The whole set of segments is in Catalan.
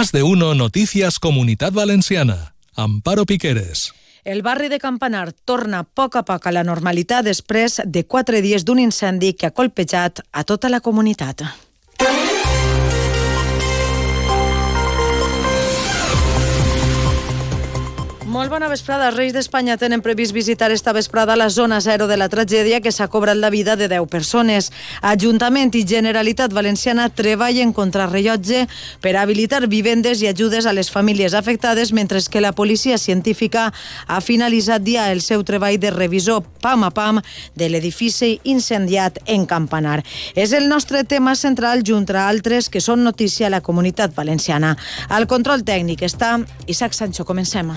Más de uno Noticias Comunitat Valenciana. Amparo Piqueres. El barri de Campanar torna a poc a poc a la normalitat després de quatre dies d'un incendi que ha colpejat a tota la comunitat. Molt bona vesprada. Els Reis d'Espanya tenen previst visitar esta vesprada la zona zero de la tragèdia que s'ha cobrat la vida de 10 persones. Ajuntament i Generalitat Valenciana treballen contra rellotge per habilitar vivendes i ajudes a les famílies afectades, mentre que la policia científica ha finalitzat ja el seu treball de revisor pam a pam de l'edifici incendiat en Campanar. És el nostre tema central junt a altres que són notícia a la comunitat valenciana. Al control tècnic està Isaac Sancho. Comencem.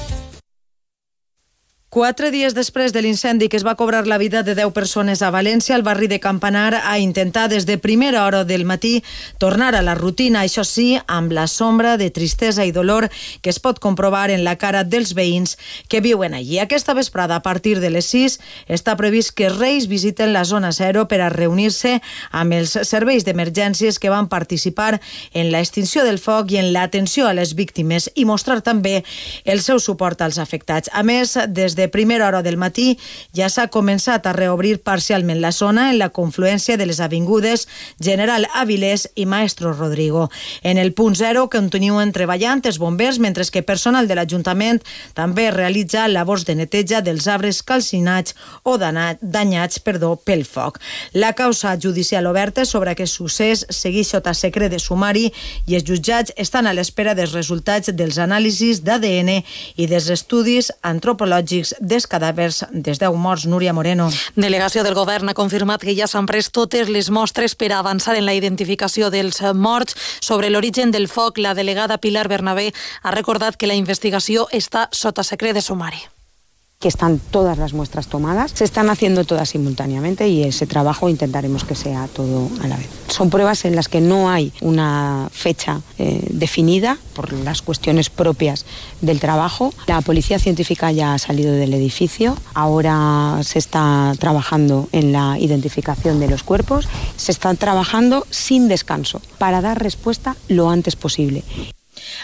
Quatre dies després de l'incendi que es va cobrar la vida de 10 persones a València, el barri de Campanar ha intentat des de primera hora del matí tornar a la rutina, això sí, amb la sombra de tristesa i dolor que es pot comprovar en la cara dels veïns que viuen allí. Aquesta vesprada, a partir de les 6, està previst que Reis visiten la zona zero per a reunir-se amb els serveis d'emergències que van participar en l'extinció del foc i en l'atenció a les víctimes i mostrar també el seu suport als afectats. A més, des de de primera hora del matí ja s'ha començat a reobrir parcialment la zona en la confluència de les avingudes General Avilés i Maestro Rodrigo. En el punt zero continuen treballant els bombers, mentre que personal de l'Ajuntament també realitza labors de neteja dels arbres calcinats o danyats perdó, pel foc. La causa judicial oberta sobre aquest succés segueix sota secret de sumari i els jutjats estan a l'espera dels resultats dels anàlisis d'ADN i dels estudis antropològics dels cadàvers des 10 morts. Núria Moreno. Delegació del govern ha confirmat que ja s'han pres totes les mostres per avançar en la identificació dels morts. Sobre l'origen del foc, la delegada Pilar Bernabé ha recordat que la investigació està sota secret de sumari que están todas las muestras tomadas, se están haciendo todas simultáneamente y ese trabajo intentaremos que sea todo a la vez. Son pruebas en las que no hay una fecha eh, definida por las cuestiones propias del trabajo. La policía científica ya ha salido del edificio, ahora se está trabajando en la identificación de los cuerpos, se está trabajando sin descanso para dar respuesta lo antes posible.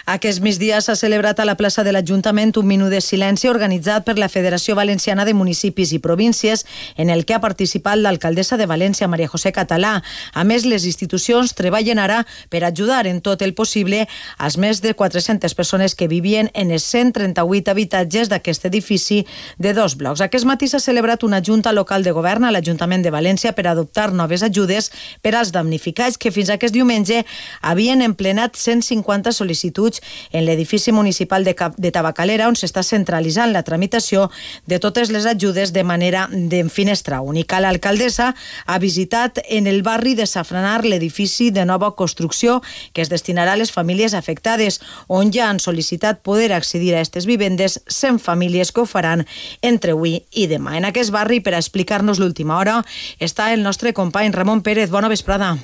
Aquest migdia s'ha celebrat a la plaça de l'Ajuntament un minut de silenci organitzat per la Federació Valenciana de Municipis i Províncies en el que ha participat l'alcaldessa de València, Maria José Català. A més, les institucions treballen ara per ajudar en tot el possible als més de 400 persones que vivien en els 138 habitatges d'aquest edifici de dos blocs. Aquest matí s'ha celebrat una junta local de govern a l'Ajuntament de València per adoptar noves ajudes per als damnificats que fins aquest diumenge havien emplenat 150 sol·licituds sol·licituds en l'edifici municipal de, Cap de Tabacalera, on s'està centralitzant la tramitació de totes les ajudes de manera de finestra única. L'alcaldessa ha visitat en el barri de Safranar l'edifici de nova construcció que es destinarà a les famílies afectades, on ja han sol·licitat poder accedir a aquestes vivendes 100 famílies que ho faran entre avui i demà. En aquest barri, per explicar-nos l'última hora, està el nostre company Ramon Pérez. Bona vesprada.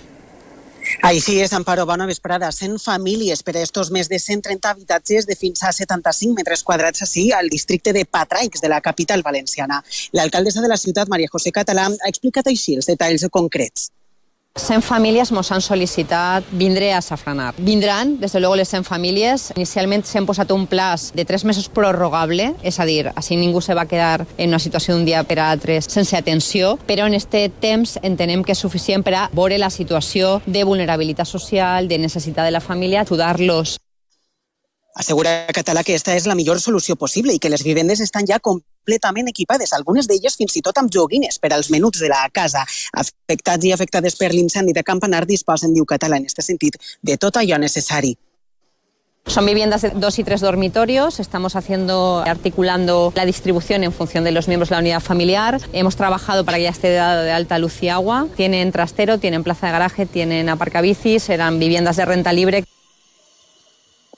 Així és, Amparo, bona vesprada. 100 famílies per a estos més de 130 habitatges de fins a 75 metres quadrats així al districte de Patraix, de la capital valenciana. L'alcaldessa de la ciutat, Maria José Català, ha explicat així els detalls concrets. 100 famílies ens han sol·licitat vindre a Safranar. Vindran, des de luego, les 100 famílies. Inicialment s'han posat un plaç de 3 mesos prorrogable, és a dir, així ningú se va quedar en una situació d'un dia per a altre sense atenció, però en aquest temps entenem que és suficient per a veure la situació de vulnerabilitat social, de necessitat de la família, ajudar-los Assegura Català que esta és la millor solució possible i que les vivendes estan ja completament equipades, algunes d'elles fins i tot amb joguines per als menuts de la casa. Afectats i afectades per l'incendi de Campanar disposen, diu Català, en aquest sentit, de tot allò necessari. Son viviendas de dos y tres dormitorios. Estamos haciendo, articulando la distribución en función de los miembros de la unidad familiar. Hemos trabajado para que ya esté dado de alta luz y agua. Tienen trastero, tienen plaza de garaje, tienen aparcabicis, eran viviendas de renta libre.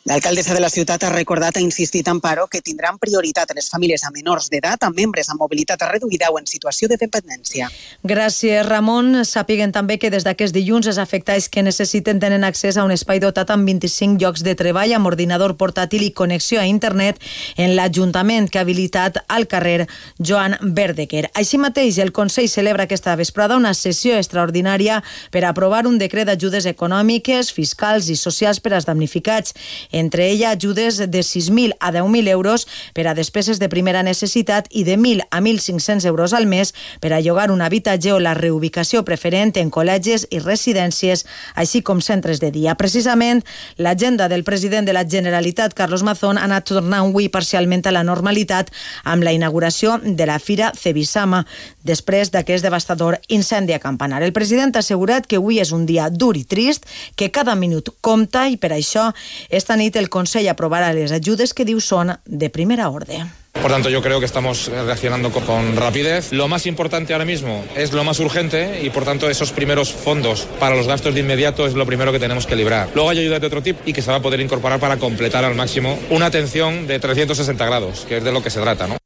L'alcaldessa de la ciutat ha recordat, ha insistit en Paro, que tindran prioritat les famílies a menors d'edat, amb membres amb mobilitat reduïda o en situació de dependència. Gràcies, Ramon. Sàpiguen també que des d'aquest dilluns els afectats que necessiten tenen accés a un espai dotat amb 25 llocs de treball amb ordinador portàtil i connexió a internet en l'Ajuntament que ha habilitat al carrer Joan Verdeguer. Així mateix, el Consell celebra aquesta vesprada una sessió extraordinària per aprovar un decret d'ajudes econòmiques, fiscals i socials per als damnificats entre ella ajudes de 6.000 a 10.000 euros per a despeses de primera necessitat i de 1.000 a 1.500 euros al mes per a llogar un habitatge o la reubicació preferent en col·legis i residències, així com centres de dia. Precisament, l'agenda del president de la Generalitat, Carlos Mazón, ha anat tornant avui parcialment a la normalitat amb la inauguració de la Fira Cebisama, després d'aquest devastador incendi a Campanar. El president ha assegurat que avui és un dia dur i trist, que cada minut compta i per això esta nit nit el Consell aprovarà les ajudes que diu són de primera ordre. Por tanto, yo creo que estamos reaccionando con rapidez. Lo más importante ahora mismo es lo más urgente y, por tanto, esos primeros fondos para los gastos de inmediato es lo primero que tenemos que librar. Luego hay ayudas de otro tipo y que se va a poder incorporar para completar al máximo una atención de 360 grados, que es de lo que se trata, ¿no?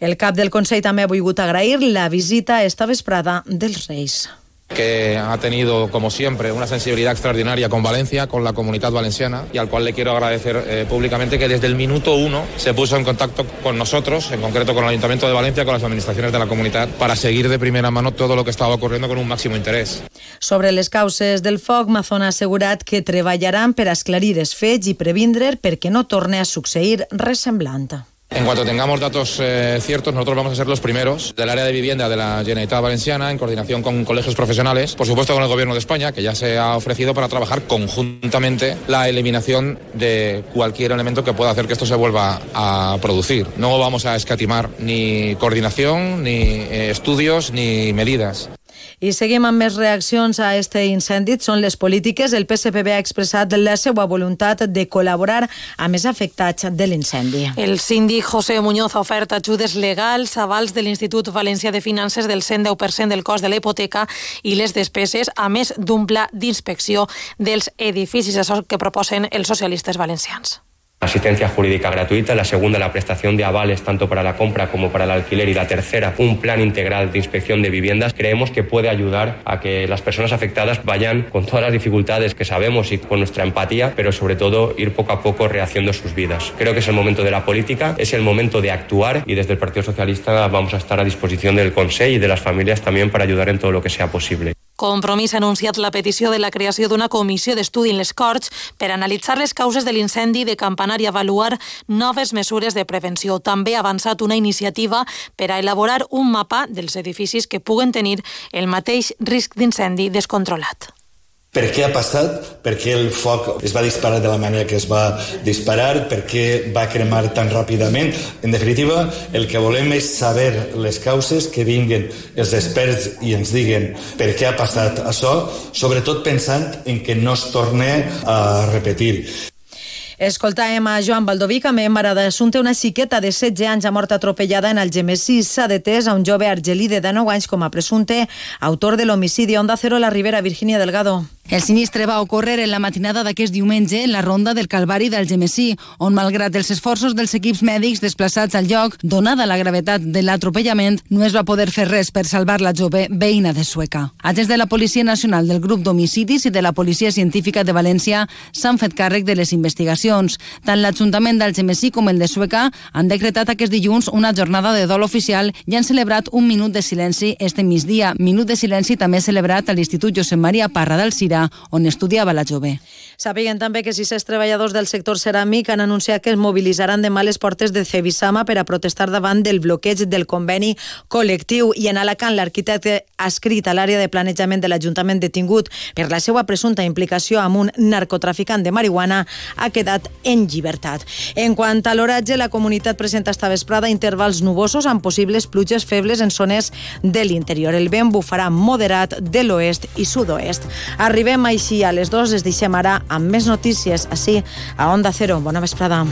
El cap del Consell també ha volgut agrair la visita esta vesprada dels Reis que ha tenido, como siempre, una sensibilidad extraordinaria con Valencia, con la comunidad valenciana, y al cual le quiero agradecer eh, públicamente que desde el minuto uno se puso en contacto con nosotros, en concreto con el Ayuntamiento de Valencia, con las administraciones de la comunidad, para seguir de primera mano todo lo que estaba ocurriendo con un máximo interés. Sobre les causes del foc, Mazón ha assegurat que treballaran per esclarir els fets i previndre'r perquè no torni a succeir res. En cuanto tengamos datos eh, ciertos, nosotros vamos a ser los primeros del área de vivienda de la Generalitat Valenciana, en coordinación con colegios profesionales, por supuesto con el Gobierno de España, que ya se ha ofrecido para trabajar conjuntamente la eliminación de cualquier elemento que pueda hacer que esto se vuelva a producir. No vamos a escatimar ni coordinación, ni eh, estudios, ni medidas. I seguim amb més reaccions a este incendi. Són les polítiques. El PSPB ha expressat la seva voluntat de col·laborar amb els afectats de l'incendi. El síndic José Muñoz ha ofert ajudes legals, avals de l'Institut Valencià de Finances del 110% del cost de la hipoteca i les despeses, a més d'un pla d'inspecció dels edificis. Això que proposen els socialistes valencians asistencia jurídica gratuita, la segunda la prestación de avales tanto para la compra como para el alquiler y la tercera un plan integral de inspección de viviendas, creemos que puede ayudar a que las personas afectadas vayan con todas las dificultades que sabemos y con nuestra empatía, pero sobre todo ir poco a poco rehaciendo sus vidas. Creo que es el momento de la política, es el momento de actuar y desde el Partido Socialista vamos a estar a disposición del Consejo y de las familias también para ayudar en todo lo que sea posible. Compromís ha anunciat la petició de la creació d'una comissió d'estudi en les Corts per analitzar les causes de l'incendi de Campanar i avaluar noves mesures de prevenció. També ha avançat una iniciativa per a elaborar un mapa dels edificis que puguen tenir el mateix risc d'incendi descontrolat. Per què ha passat? Per què el foc es va disparar de la manera que es va disparar? Per què va cremar tan ràpidament? En definitiva, el que volem és saber les causes, que vinguin els experts i ens diguen per què ha passat això, sobretot pensant en que no es torni a repetir. Escoltàvem a Joan Baldoví, també mare d'assumpte, una xiqueta de 16 anys ha mort atropellada en el Gemesí. S'ha detès a un jove argelí de 19 anys com a presumpte autor de l'homicidi. Onda Cero, la Ribera, Virginia Delgado. El sinistre va ocórrer en la matinada d'aquest diumenge en la ronda del Calvari del Gemesí, on, malgrat els esforços dels equips mèdics desplaçats al lloc, donada la gravetat de l'atropellament, no es va poder fer res per salvar la jove veïna de Sueca. Agents de la Policia Nacional del Grup d'Homicidis i de la Policia Científica de València s'han fet càrrec de les investigacions. Tant l'Ajuntament del Gemesí com el de Sueca han decretat aquest dilluns una jornada de dol oficial i han celebrat un minut de silenci este migdia. Minut de silenci també celebrat a l'Institut Josep Maria Parra del Cira Rovira, on estudiava la jove. Sabien també que 600 treballadors del sector ceràmic han anunciat que es mobilitzaran demà les portes de Cebisama per a protestar davant del bloqueig del conveni col·lectiu. I en Alacant, l'arquitecte escrit a l'àrea de planejament de l'Ajuntament detingut per la seva presumpta implicació amb un narcotraficant de marihuana ha quedat en llibertat. En quant a l'oratge, la comunitat presenta esta vesprada intervals nubosos amb possibles pluges febles en zones de l'interior. El vent bufarà moderat de l'oest i sud-oest. Arribem així a les dues, es deixem ara amb més notícies així a Onda Cero. Bona vesprada.